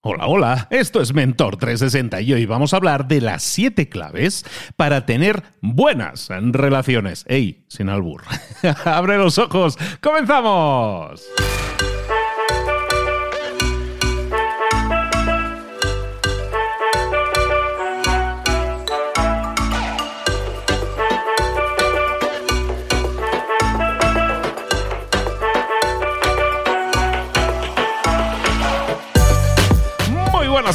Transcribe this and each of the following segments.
Hola, hola, esto es Mentor 360 y hoy vamos a hablar de las 7 claves para tener buenas relaciones. ¡Ey! Sin albur. ¡Abre los ojos! ¡Comenzamos!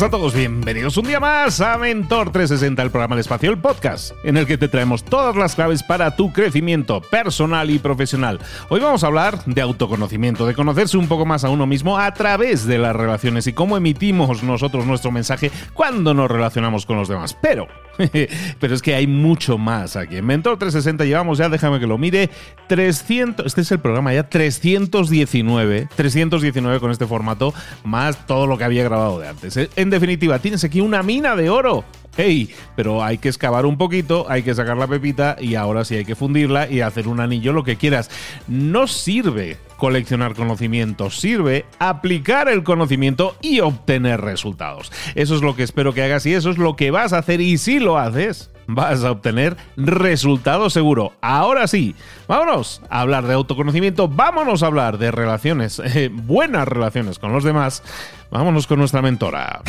A todos, bienvenidos un día más a Mentor 360, el programa de espacio, el podcast, en el que te traemos todas las claves para tu crecimiento personal y profesional. Hoy vamos a hablar de autoconocimiento, de conocerse un poco más a uno mismo a través de las relaciones y cómo emitimos nosotros nuestro mensaje cuando nos relacionamos con los demás. Pero Pero es que hay mucho más aquí. En Mentor 360 llevamos ya, déjame que lo mire, 300, este es el programa ya 319, 319 con este formato, más todo lo que había grabado de antes. En definitiva, tienes aquí una mina de oro hey, pero hay que excavar un poquito, hay que sacar la pepita y ahora sí hay que fundirla y hacer un anillo, lo que quieras. No sirve coleccionar conocimiento, sirve aplicar el conocimiento y obtener resultados. Eso es lo que espero que hagas y eso es lo que vas a hacer y si lo haces, vas a obtener resultados seguro. Ahora sí, vámonos a hablar de autoconocimiento, vámonos a hablar de relaciones, eh, buenas relaciones con los demás. Vámonos con nuestra mentora.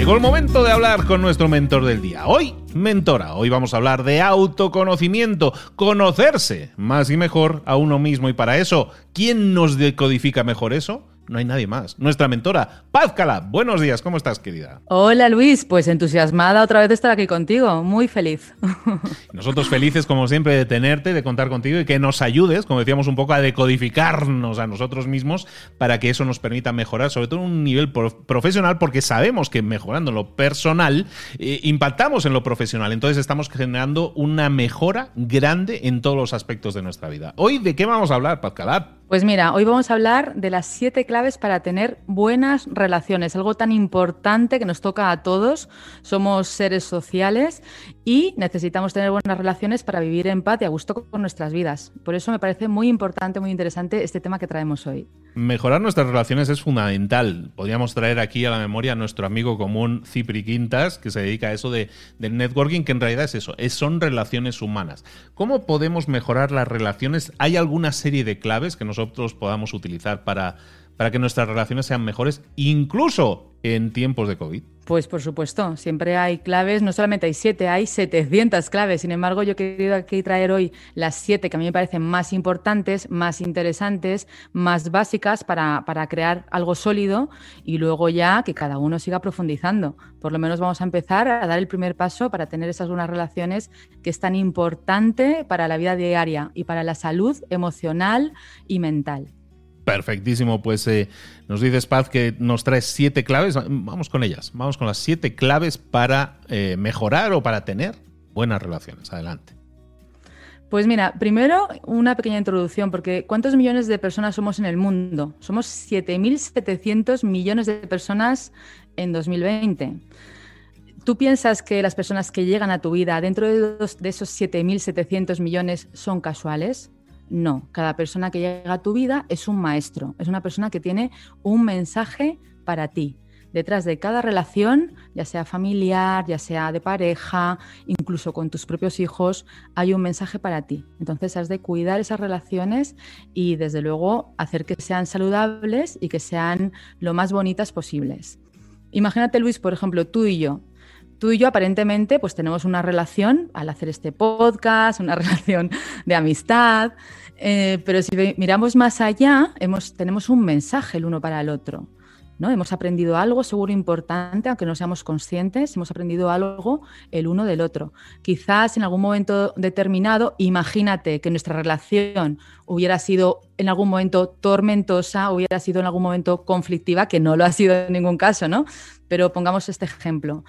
Llegó el momento de hablar con nuestro mentor del día. Hoy, mentora, hoy vamos a hablar de autoconocimiento, conocerse más y mejor a uno mismo. Y para eso, ¿quién nos decodifica mejor eso? No hay nadie más. Nuestra mentora, Paz Cala. Buenos días, ¿cómo estás, querida? Hola, Luis. Pues entusiasmada otra vez de estar aquí contigo. Muy feliz. Nosotros felices, como siempre, de tenerte, de contar contigo y que nos ayudes, como decíamos un poco, a decodificarnos a nosotros mismos para que eso nos permita mejorar, sobre todo en un nivel profesional, porque sabemos que mejorando lo personal, eh, impactamos en lo profesional. Entonces estamos generando una mejora grande en todos los aspectos de nuestra vida. Hoy, ¿de qué vamos a hablar, Paz Cala? Pues mira, hoy vamos a hablar de las siete claves para tener buenas relaciones, algo tan importante que nos toca a todos. Somos seres sociales y necesitamos tener buenas relaciones para vivir en paz y a gusto con nuestras vidas. Por eso me parece muy importante, muy interesante este tema que traemos hoy. Mejorar nuestras relaciones es fundamental. Podríamos traer aquí a la memoria a nuestro amigo común Cipri Quintas, que se dedica a eso de, del networking, que en realidad es eso, es, son relaciones humanas. ¿Cómo podemos mejorar las relaciones? ¿Hay alguna serie de claves que nos nosotros podamos utilizar para, para que nuestras relaciones sean mejores, incluso en tiempos de COVID? Pues por supuesto, siempre hay claves, no solamente hay siete, hay 700 claves. Sin embargo, yo he querido aquí traer hoy las siete que a mí me parecen más importantes, más interesantes, más básicas para, para crear algo sólido y luego ya que cada uno siga profundizando. Por lo menos vamos a empezar a dar el primer paso para tener esas buenas relaciones que es tan importante para la vida diaria y para la salud emocional y mental. Perfectísimo, pues eh, nos dices Paz que nos traes siete claves, vamos con ellas, vamos con las siete claves para eh, mejorar o para tener buenas relaciones. Adelante. Pues mira, primero una pequeña introducción, porque ¿cuántos millones de personas somos en el mundo? Somos 7.700 millones de personas en 2020. ¿Tú piensas que las personas que llegan a tu vida dentro de, de esos 7.700 millones son casuales? No, cada persona que llega a tu vida es un maestro, es una persona que tiene un mensaje para ti. Detrás de cada relación, ya sea familiar, ya sea de pareja, incluso con tus propios hijos, hay un mensaje para ti. Entonces has de cuidar esas relaciones y desde luego hacer que sean saludables y que sean lo más bonitas posibles. Imagínate, Luis, por ejemplo, tú y yo. Tú y yo aparentemente pues tenemos una relación al hacer este podcast, una relación de amistad, eh, pero si miramos más allá, hemos, tenemos un mensaje el uno para el otro. ¿no? Hemos aprendido algo seguro importante, aunque no seamos conscientes, hemos aprendido algo el uno del otro. Quizás en algún momento determinado, imagínate que nuestra relación hubiera sido en algún momento tormentosa, hubiera sido en algún momento conflictiva, que no lo ha sido en ningún caso, ¿no? Pero pongamos este ejemplo.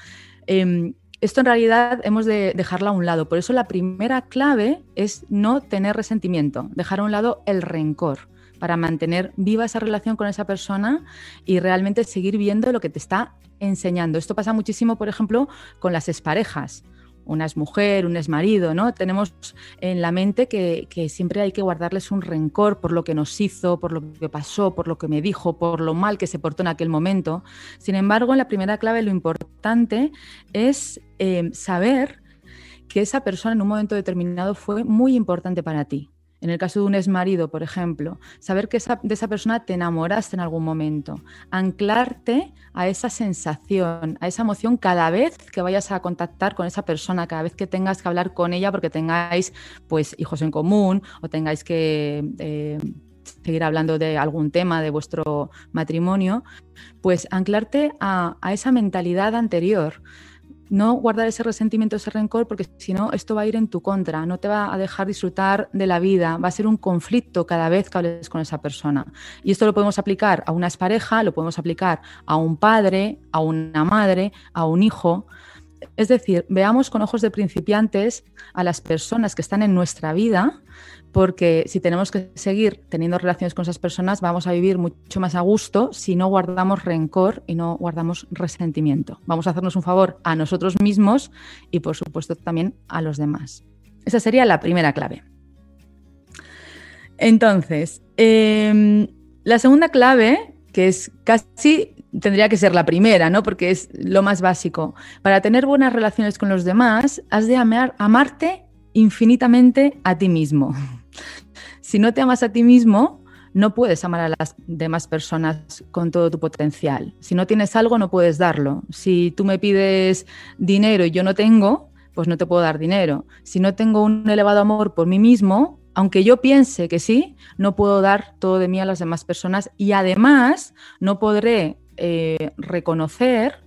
Em, esto en realidad hemos de dejarlo a un lado. Por eso la primera clave es no tener resentimiento, dejar a un lado el rencor para mantener viva esa relación con esa persona y realmente seguir viendo lo que te está enseñando. Esto pasa muchísimo, por ejemplo, con las exparejas. Una es mujer, un es marido, ¿no? Tenemos en la mente que, siempre hay que guardarles un rencor por lo que nos hizo, por lo que pasó, por lo que me dijo, por lo mal que se portó en aquel momento. Sin embargo, en la primera clave lo importante es eh, saber que esa persona en un momento determinado fue muy importante para ti. En el caso de un exmarido, por ejemplo, saber que de esa persona te enamoraste en algún momento, anclarte a esa sensación, a esa emoción cada vez que vayas a contactar con esa persona, cada vez que tengas que hablar con ella porque tengáis pues hijos en común o tengáis que eh, seguir hablando de algún tema de vuestro matrimonio, pues anclarte a esa mentalidad anterior no guardar ese resentimiento, ese rencor, porque si no, esto va a ir en tu contra, no te va a dejar disfrutar de la vida, va a ser un conflicto cada vez que hables con esa persona. Y esto lo podemos aplicar a una pareja, lo podemos aplicar a un padre, a una madre, a un hijo. Es decir, veamos con ojos de principiantes a las personas que están en nuestra vida porque si tenemos que seguir teniendo relaciones con esas personas, vamos a vivir mucho más a gusto si no guardamos rencor y no guardamos resentimiento. Vamos a hacernos un favor a nosotros mismos y, por supuesto, también a los demás. Esa sería la primera clave. Entonces, em, la segunda clave, que es casi tendría que ser la primera, ¿no? Porque es lo más básico. Para tener buenas relaciones con los demás, has de amarte infinitamente a ti mismo. Si no te amas a ti mismo, no puedes amar a las demás personas con todo tu potencial. Si no tienes algo, no puedes darlo. Si tú me pides dinero y yo no tengo, pues no te puedo dar dinero. Si no tengo un elevado amor por mí mismo, aunque yo piense que sí, no puedo dar todo de mí a las demás personas y además no podré eh, reconocer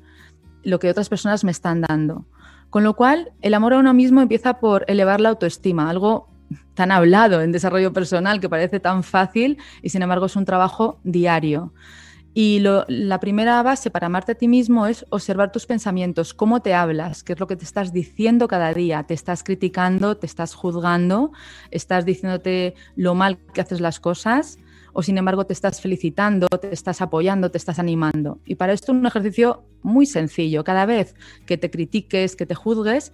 lo que otras personas me están dando. Con lo cual, el amor a uno mismo empieza por elevar la autoestima, algo tan hablado en desarrollo personal que parece tan fácil y sin embargo es un trabajo diario. Y la primera base para amarte a ti mismo es observar tus pensamientos, cómo te hablas, qué es lo que te estás diciendo cada día. Te estás criticando, te estás juzgando, estás diciéndote lo mal que haces las cosas o sin embargo te estás felicitando, te estás apoyando, te estás animando. Y para esto un ejercicio muy sencillo. Cada vez que te critiques, que te juzgues,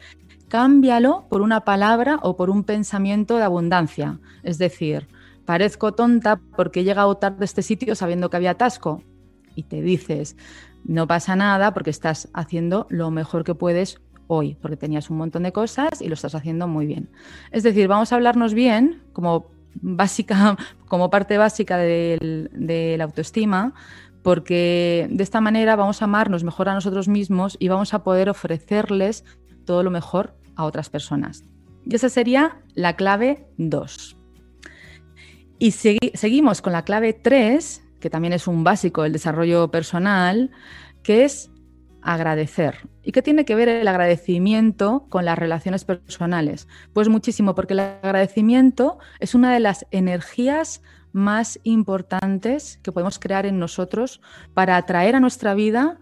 cámbialo por una palabra o por un pensamiento de abundancia. Es decir, parezco tonta porque he llegado tarde a este sitio sabiendo que había atasco. Y te dices, no pasa nada porque estás haciendo lo mejor que puedes hoy, porque tenías un montón de cosas y lo estás haciendo muy bien. Es decir, vamos a hablarnos bien, como básica, como parte básica de la autoestima, porque de esta manera vamos a amarnos mejor a nosotros mismos y vamos a poder ofrecerles todo lo mejor a otras personas. Y esa sería la clave 2. Y seguimos con la clave 3, que también es un básico del desarrollo personal, que es agradecer. ¿Y qué tiene que ver el agradecimiento con las relaciones personales? Pues muchísimo, porque el agradecimiento es una de las energías más importantes que podemos crear en nosotros para atraer a nuestra vida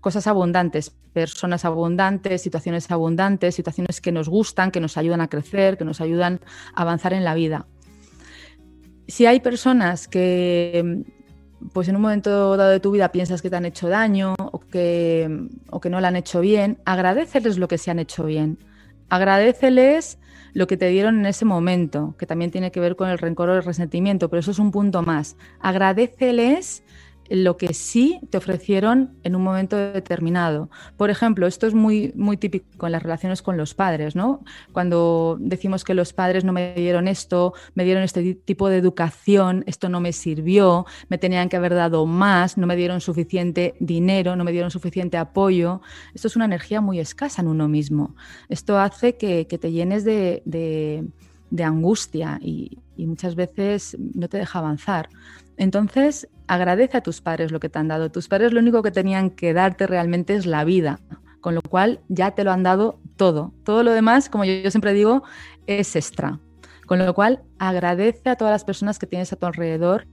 cosas abundantes, personas abundantes, situaciones abundantes, situaciones que nos gustan, que nos ayudan a crecer, que nos ayudan a avanzar en la vida. Si hay personas que pues en un momento dado de tu vida piensas que te han hecho daño o que, o que no lo han hecho bien, agradeceles lo que se han hecho bien. Agradeceles lo que te dieron en ese momento, que también tiene que ver con el rencor o el resentimiento, pero eso es un punto más. Agradeceles lo que sí te ofrecieron en un momento determinado. Por ejemplo, esto es muy, muy típico en las relaciones con los padres, ¿no? Cuando decimos que los padres no me dieron esto, me dieron este tipo de educación, esto no me sirvió, me tenían que haber dado más, no me dieron suficiente dinero, no me dieron suficiente apoyo. Esto es una energía muy escasa en uno mismo. Esto hace que, te llenes de, de, angustia y, y muchas veces no te deja avanzar. Entonces, agradece a tus padres lo que te han dado. Tus padres lo único que tenían que darte realmente es la vida, con lo cual ya te lo han dado todo. Todo lo demás, como yo, siempre digo, es extra. Con lo cual, agradece a todas las personas que tienes a tu alrededor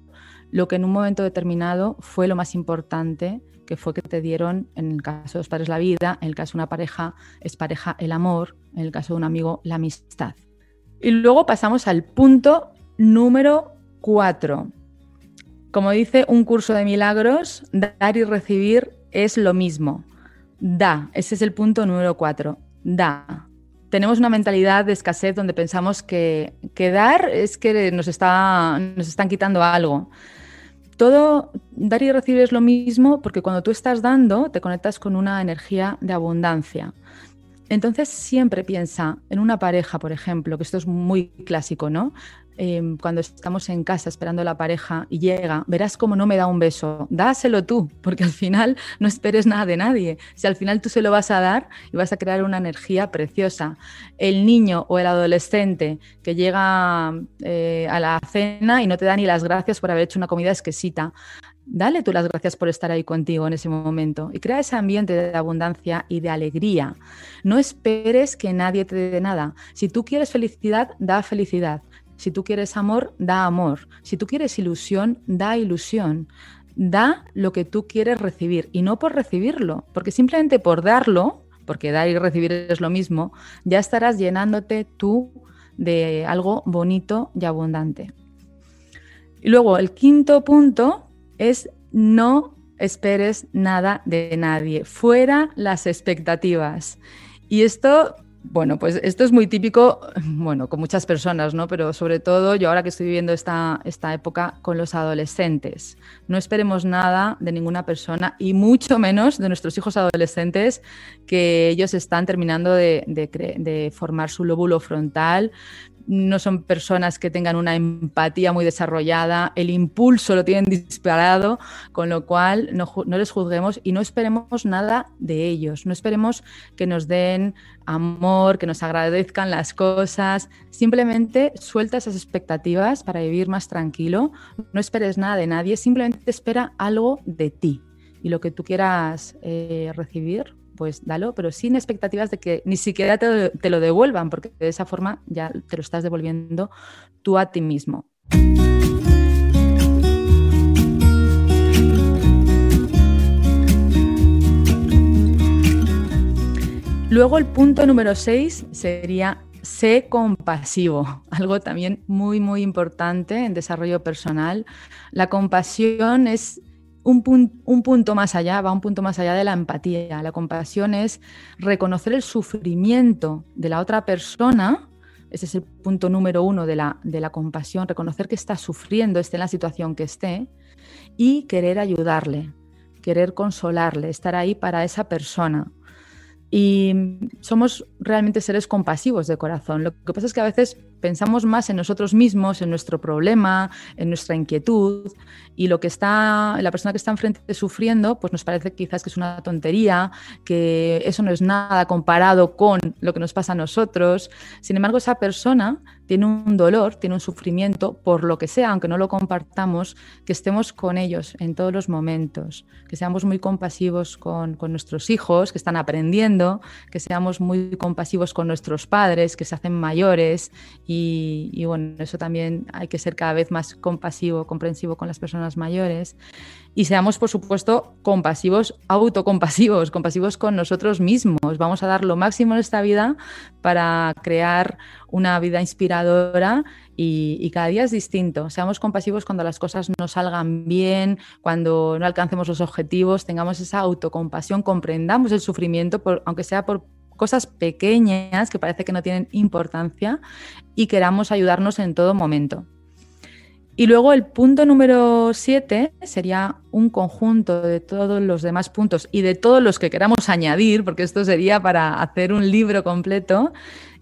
lo que en un momento determinado fue lo más importante, que fue que te dieron, en el caso de los padres, la vida, en el caso de una pareja, es pareja el amor, en el caso de un amigo, la amistad. Y luego pasamos al punto número cuatro como dice un curso de milagros, dar y recibir es lo mismo. Da, ese es el punto número cuatro. Da. tenemos una mentalidad de escasez donde pensamos que, que dar es que nos, está, nos están quitando algo. Todo dar y recibir es lo mismo porque cuando tú estás dando te conectas con una energía de abundancia. Entonces siempre piensa en una pareja, por ejemplo, que esto es muy clásico, ¿no? Em, cuando estamos en casa esperando a la pareja y llega, verás cómo no me da un beso. Dáselo tú, porque al final no esperes nada de nadie. Si al final tú se lo vas a dar y vas a crear una energía preciosa. El niño o el adolescente que llega eh, a la cena y no te da ni las gracias por haber hecho una comida exquisita. Dale tú las gracias por estar ahí contigo en ese momento y crea ese ambiente de abundancia y de alegría. No esperes que nadie te dé nada. Si tú quieres felicidad, da felicidad. Si tú quieres amor, da amor. Si tú quieres ilusión, da ilusión. Da lo que tú quieres recibir y no por recibirlo, porque simplemente por darlo, porque dar y recibir es lo mismo, ya estarás llenándote tú de algo bonito y abundante. Y luego el quinto punto es no esperes nada de nadie, fuera las expectativas. Y esto bueno, pues esto es muy típico, bueno, con muchas personas, ¿no? Pero sobre todo yo ahora que estoy viviendo esta, esta época con los adolescentes. No esperemos nada de ninguna persona y mucho menos de nuestros hijos adolescentes que ellos están terminando de, de formar su lóbulo frontal, no son personas que tengan una empatía muy desarrollada, el impulso lo tienen disparado, con lo cual no, les juzguemos y no esperemos nada de ellos, no esperemos que nos den amor, que nos agradezcan las cosas, simplemente suelta esas expectativas para vivir más tranquilo, no esperes nada de nadie, simplemente espera algo de ti y lo que tú quieras eh, recibir, pues dalo, pero sin expectativas de que ni siquiera te, lo devuelvan, porque de esa forma ya te lo estás devolviendo tú a ti mismo. Luego el punto número 6 sería sé compasivo, algo también muy, muy importante en desarrollo personal. La compasión es un, punto más allá, va un punto más allá de la empatía. La compasión es reconocer el sufrimiento de la otra persona. Ese es el punto número uno de la, de la compasión, reconocer que está sufriendo, esté en la situación que esté, y querer ayudarle, querer consolarle, estar ahí para esa persona. Y somos realmente seres compasivos de corazón. Lo que pasa es que a veces pensamos más en nosotros mismos, en nuestro problema, en nuestra inquietud, y lo que está, la persona que está enfrente sufriendo, pues nos parece quizás que es una tontería, que eso no es nada comparado con lo que nos pasa a nosotros. Sin embargo, esa persona tiene un dolor, tiene un sufrimiento, por lo que sea, aunque no lo compartamos, que estemos con ellos en todos los momentos, que seamos muy compasivos con, con nuestros hijos que están aprendiendo, que seamos muy compasivos con nuestros padres que se hacen mayores y, bueno, eso también hay que ser cada vez más compasivo, comprensivo con las personas mayores. Y seamos, por supuesto, compasivos, autocompasivos, compasivos con nosotros mismos. Vamos a dar lo máximo en esta vida para crear una vida inspiradora y, cada día es distinto. Seamos compasivos cuando las cosas no salgan bien, cuando no alcancemos los objetivos, tengamos esa autocompasión, comprendamos el sufrimiento, por, aunque sea por cosas pequeñas que parece que no tienen importancia y queramos ayudarnos en todo momento. Y luego el punto número 7 sería un conjunto de todos los demás puntos y de todos los que queramos añadir, porque esto sería para hacer un libro completo,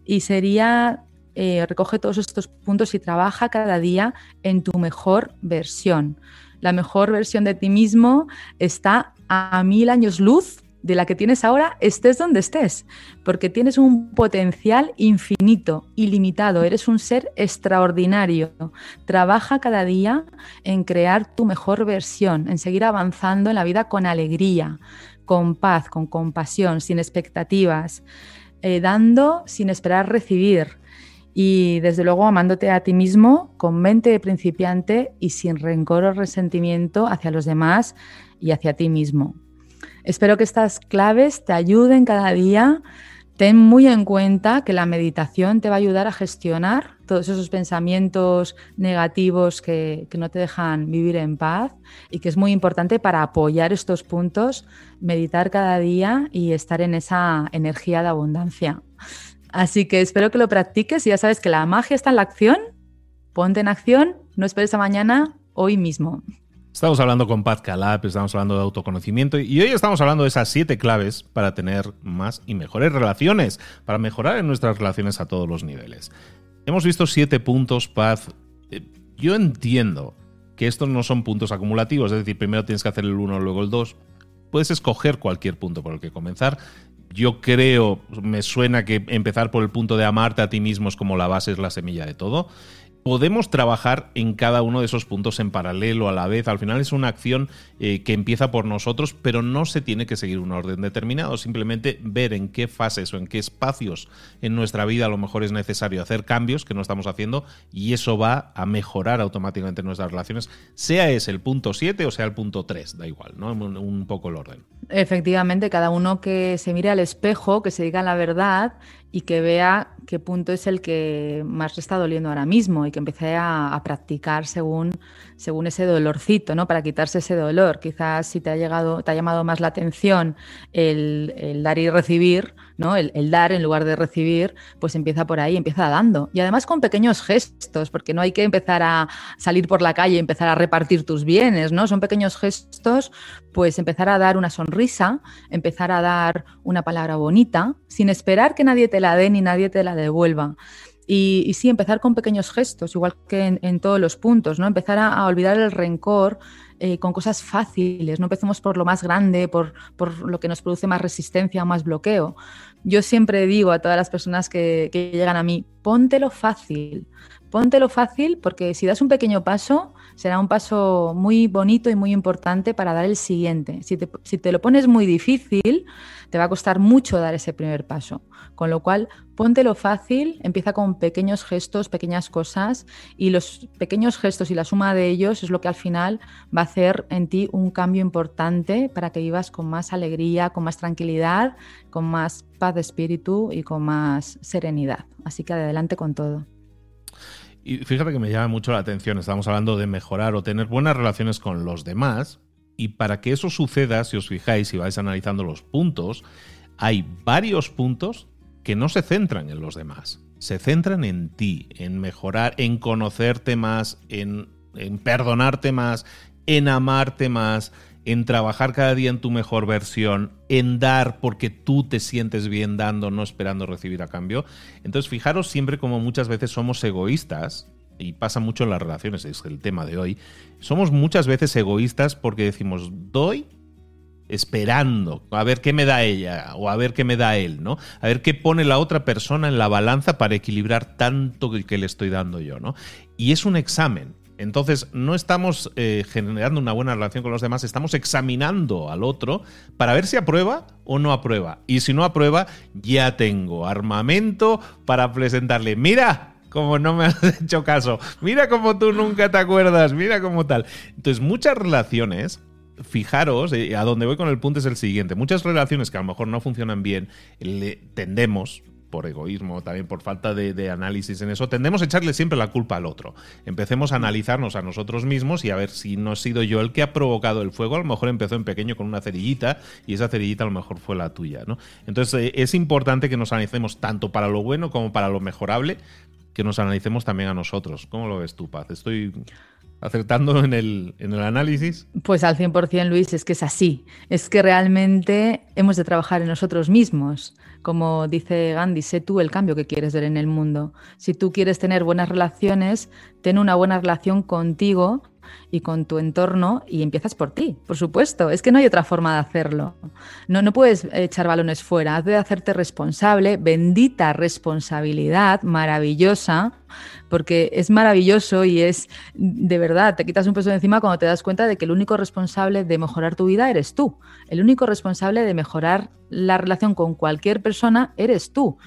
y sería eh, recoge todos estos puntos y trabaja cada día en tu mejor versión. La mejor versión de ti mismo está a mil años luz de la que tienes ahora, estés donde estés, porque tienes un potencial infinito, ilimitado, eres un ser extraordinario. Trabaja cada día en crear tu mejor versión, en seguir avanzando en la vida con alegría, con paz, con compasión, sin expectativas, eh, dando sin esperar recibir. Y desde luego amándote a ti mismo con mente de principiante y sin rencor o resentimiento hacia los demás y hacia ti mismo. Espero que estas claves te ayuden cada día. Ten muy en cuenta que la meditación te va a ayudar a gestionar todos esos pensamientos negativos que, no te dejan vivir en paz y que es muy importante para apoyar estos puntos, meditar cada día y estar en esa energía de abundancia. Así que espero que lo practiques y ya sabes que la magia está en la acción. Ponte en acción, no esperes a mañana, hoy mismo. Estamos hablando con Pat Calab, estamos hablando de autoconocimiento y hoy estamos hablando de esas siete claves para tener más y mejores relaciones, para mejorar en nuestras relaciones a todos los niveles. Hemos visto siete puntos, Pat. Eh, yo entiendo que estos no son puntos acumulativos, es decir, primero tienes que hacer el uno, luego el dos. Puedes escoger cualquier punto por el que comenzar. Yo creo, me suena que empezar por el punto de amarte a ti mismo es como la base, es la semilla de todo podemos trabajar en cada uno de esos puntos en paralelo, a la vez. Al final es una acción eh, que empieza por nosotros, pero no se tiene que seguir un orden determinado. Simplemente ver en qué fases o en qué espacios en nuestra vida a lo mejor es necesario hacer cambios que no estamos haciendo y eso va a mejorar automáticamente nuestras relaciones, sea ese el punto 7 o sea el punto 3, da igual, ¿no? Un, poco el orden. Efectivamente, cada uno que se mire al espejo, que se diga la verdad y que vea qué punto es el que más le está doliendo ahora mismo y que empiece a, practicar según, según ese dolorcito, ¿no? Para quitarse ese dolor. Quizás si te ha llegado, te ha llamado más la atención el, dar y recibir, ¿no? El, el, dar en lugar de recibir, pues empieza por ahí, empieza dando. Y además con pequeños gestos, porque no hay que empezar a salir por la calle y empezar a repartir tus bienes, ¿no? Son pequeños gestos, pues empezar a dar una sonrisa, empezar a dar una palabra bonita, sin esperar que nadie te la dé ni nadie te la devuelva. Y, sí, empezar con pequeños gestos, igual que en, todos los puntos, ¿no? Empezar a, olvidar el rencor eh, con cosas fáciles, no empecemos por lo más grande, por, lo que nos produce más resistencia o más bloqueo. Yo siempre digo a todas las personas que, que llegan a mí, póntelo fácil, póntelo fácil porque si das un pequeño paso, será un paso muy bonito y muy importante para dar el siguiente. Si te, lo pones muy difícil, te va a costar mucho dar ese primer paso. Con lo cual, póntelo fácil, empieza con pequeños gestos, pequeñas cosas, y los pequeños gestos y la suma de ellos es lo que al final va a hacer en ti un cambio importante para que vivas con más alegría, con más tranquilidad, con más paz de espíritu y con más serenidad. Así que adelante con todo. Y fíjate que me llama mucho la atención, estamos hablando de mejorar o tener buenas relaciones con los demás, y para que eso suceda, si os fijáis y vais analizando los puntos, hay varios puntos que no se centran en los demás, se centran en ti, en mejorar, en conocerte más, en, en perdonarte más, en amarte más, en trabajar cada día en tu mejor versión, en dar porque tú te sientes bien dando, no esperando recibir a cambio. Entonces, fijaros siempre como muchas veces somos egoístas, y pasa mucho en las relaciones, es el tema de hoy, somos muchas veces egoístas porque decimos, doy esperando a ver qué me da ella o a ver qué me da él, ¿no? A ver qué pone la otra persona en la balanza para equilibrar tanto que le estoy dando yo, ¿no? Y es un examen. Entonces, no estamos eh, generando una buena relación con los demás, estamos examinando al otro para ver si aprueba o no aprueba. Y si no aprueba, ya tengo armamento para presentarle. Mira, como no me has hecho caso. Mira como tú nunca te acuerdas. Mira como tal. Entonces, muchas relaciones fijaros, eh, a donde voy con el punto es el siguiente. Muchas relaciones que a lo mejor no funcionan bien, le tendemos, por egoísmo, también por falta de, análisis en eso, tendemos a echarle siempre la culpa al otro. Empecemos a analizarnos a nosotros mismos y a ver si no he sido yo el que ha provocado el fuego. A lo mejor empezó en pequeño con una cerillita y esa cerillita a lo mejor fue la tuya. ¿no? Entonces eh, es importante que nos analicemos tanto para lo bueno como para lo mejorable, que nos analicemos también a nosotros. ¿Cómo lo ves tú, Paz? Estoy acertando en el, en el análisis? Pues al 100%, Luis, es que es así. Es que realmente hemos de trabajar en nosotros mismos. Como dice Gandhi, sé tú el cambio que quieres ver en el mundo. Si tú quieres tener buenas relaciones, ten una buena relación contigo y con tu entorno y empiezas por ti, por supuesto. Es que no hay otra forma de hacerlo. No, no puedes echar balones fuera, has de hacerte responsable, bendita responsabilidad, maravillosa, porque es maravilloso y es de verdad, te quitas un peso de encima cuando te das cuenta de que el único responsable de mejorar tu vida eres tú. El único responsable de mejorar la relación con cualquier persona eres tú.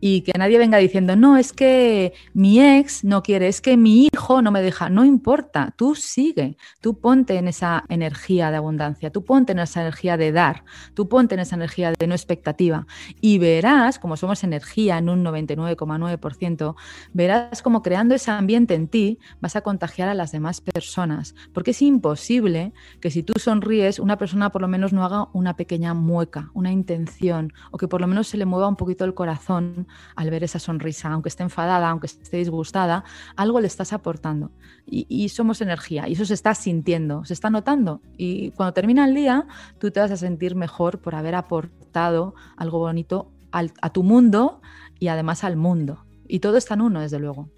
Y que nadie venga diciendo, no, es que mi ex no quiere, es que mi hijo no me deja, no importa, tú sigue, tú ponte en esa energía de abundancia, tú ponte en esa energía de dar, tú ponte en esa energía de no expectativa. Y verás, como somos energía en un 99,9%, verás como creando ese ambiente en ti, vas a contagiar a las demás personas. Porque es imposible que si tú sonríes, una persona por lo menos no haga una pequeña mueca, una intención, o que por lo menos se le mueva un poquito el corazón al ver esa sonrisa, aunque esté enfadada, aunque esté disgustada, algo le estás aportando. Y somos energía, y eso se está sintiendo, se está notando. Y cuando termina el día, tú te vas a sentir mejor por haber aportado algo bonito a tu mundo y además al mundo. Y todo está en uno, desde luego.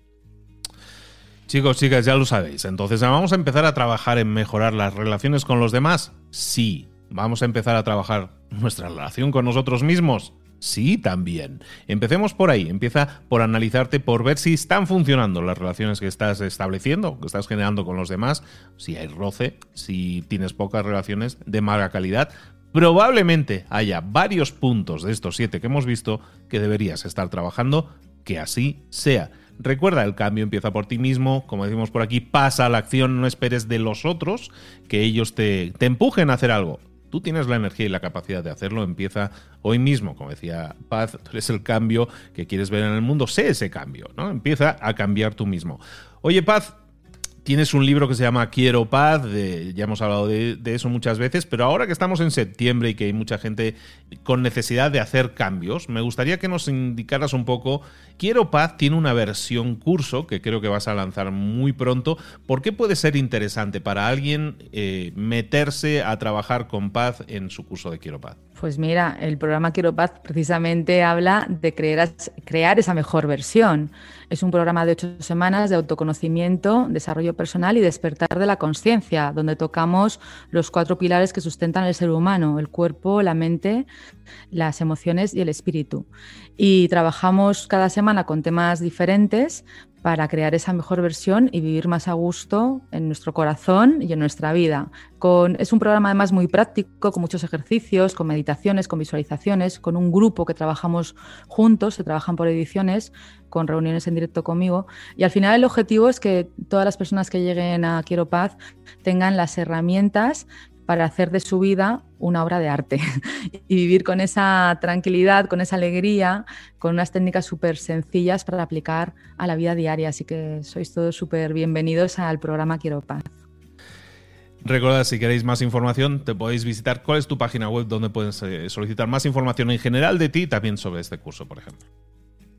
Chicos, chicas, ya lo sabéis. Entonces, ¿vamos a empezar a trabajar en mejorar las relaciones con los demás? Sí. ¿Vamos a empezar a trabajar nuestra relación con nosotros mismos? Sí, también. Empecemos por ahí. Empieza por analizarte, por ver si están funcionando las relaciones que estás estableciendo, que estás generando con los demás, si hay roce, si tienes pocas relaciones de mala calidad. Probablemente haya varios puntos de estos siete que hemos visto que deberías estar trabajando, que así sea. Recuerda, el cambio empieza por ti mismo, como decimos por aquí, pasa a la acción, no esperes de los otros que ellos te, te empujen a hacer algo. Tú tienes la energía y la capacidad de hacerlo, empieza hoy mismo, como decía Paz, tú eres el cambio que quieres ver en el mundo, sé ese cambio, ¿no? Empieza a cambiar tú mismo. Oye, Paz, Tienes un libro que se llama Quiero Paz, ya hemos hablado de, eso muchas veces, pero ahora que estamos en septiembre y que hay mucha gente con necesidad de hacer cambios, me gustaría que nos indicaras un poco, Quiero Paz tiene una versión curso que creo que vas a lanzar muy pronto, ¿por qué puede ser interesante para alguien eh, meterse a trabajar con paz en su curso de Quiero Paz? Pues mira, el programa Quiero Paz precisamente habla de crear, crear esa mejor versión. Es un programa de ocho semanas de autoconocimiento, desarrollo personal y despertar de la conciencia, donde tocamos los cuatro pilares que sustentan el ser humano, el cuerpo, la mente, las emociones y el espíritu. Y trabajamos cada semana con temas diferentes para crear esa mejor versión y vivir más a gusto en nuestro corazón y en nuestra vida. Es un programa además muy práctico, con muchos ejercicios, con meditaciones, con visualizaciones, con un grupo que trabajamos juntos, se trabajan por ediciones, con reuniones en directo conmigo. Y al final el objetivo es que todas las personas que lleguen a Quiero Paz tengan las herramientas para hacer de su vida una obra de arte y vivir con esa tranquilidad, con esa alegría, con unas técnicas súper sencillas para aplicar a la vida diaria. Así que sois todos súper bienvenidos al programa Quiero Paz. Recuerda, si queréis más información, te podéis visitar. ¿Cuál es tu página web donde puedes eh, solicitar más información en general de ti y también sobre este curso, por ejemplo?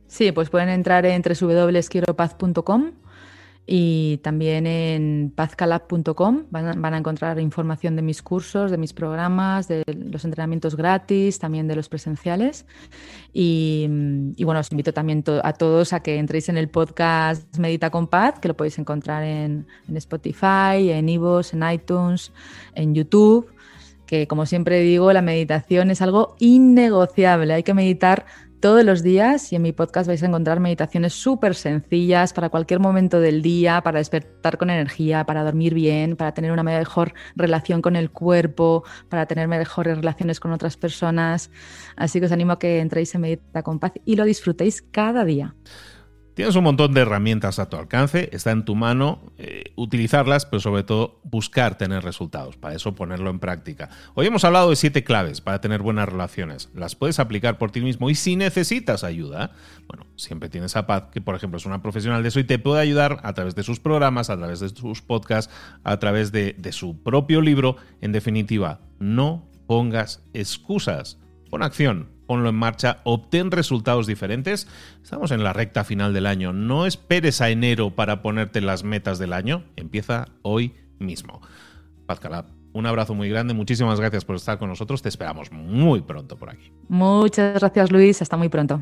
Sí, pues pueden entrar en www.quieropaz.com y también en pazcalab.com van, a encontrar información de mis cursos, de mis programas, de los entrenamientos gratis, también de los presenciales. Y, bueno, os invito también a todos a que entréis en el podcast Medita con Paz, que lo podéis encontrar en, en Spotify, en Ivos, en iTunes, en YouTube que como siempre digo, la meditación es algo innegociable. Hay que meditar todos los días y en mi podcast vais a encontrar meditaciones súper sencillas para cualquier momento del día, para despertar con energía, para dormir bien, para tener una mejor relación con el cuerpo, para tener mejores relaciones con otras personas. Así que os animo a que entréis en Medita con Paz y lo disfrutéis cada día. Tienes un montón de herramientas a tu alcance, está en tu mano eh, utilizarlas, pero sobre todo buscar tener resultados, para eso ponerlo en práctica. Hoy hemos hablado de siete claves para tener buenas relaciones, las puedes aplicar por ti mismo y si necesitas ayuda, bueno, siempre tienes a Paz, que por ejemplo es una profesional de eso y te puede ayudar a través de sus programas, a través de sus podcasts, a través de, de su propio libro, en definitiva, no pongas excusas, pon acción ponlo en marcha, obtén resultados diferentes. Estamos en la recta final del año. No esperes a enero para ponerte las metas del año. Empieza hoy mismo. Paz Calab, un abrazo muy grande. Muchísimas gracias por estar con nosotros. Te esperamos muy pronto por aquí. Muchas gracias, Luis. Hasta muy pronto.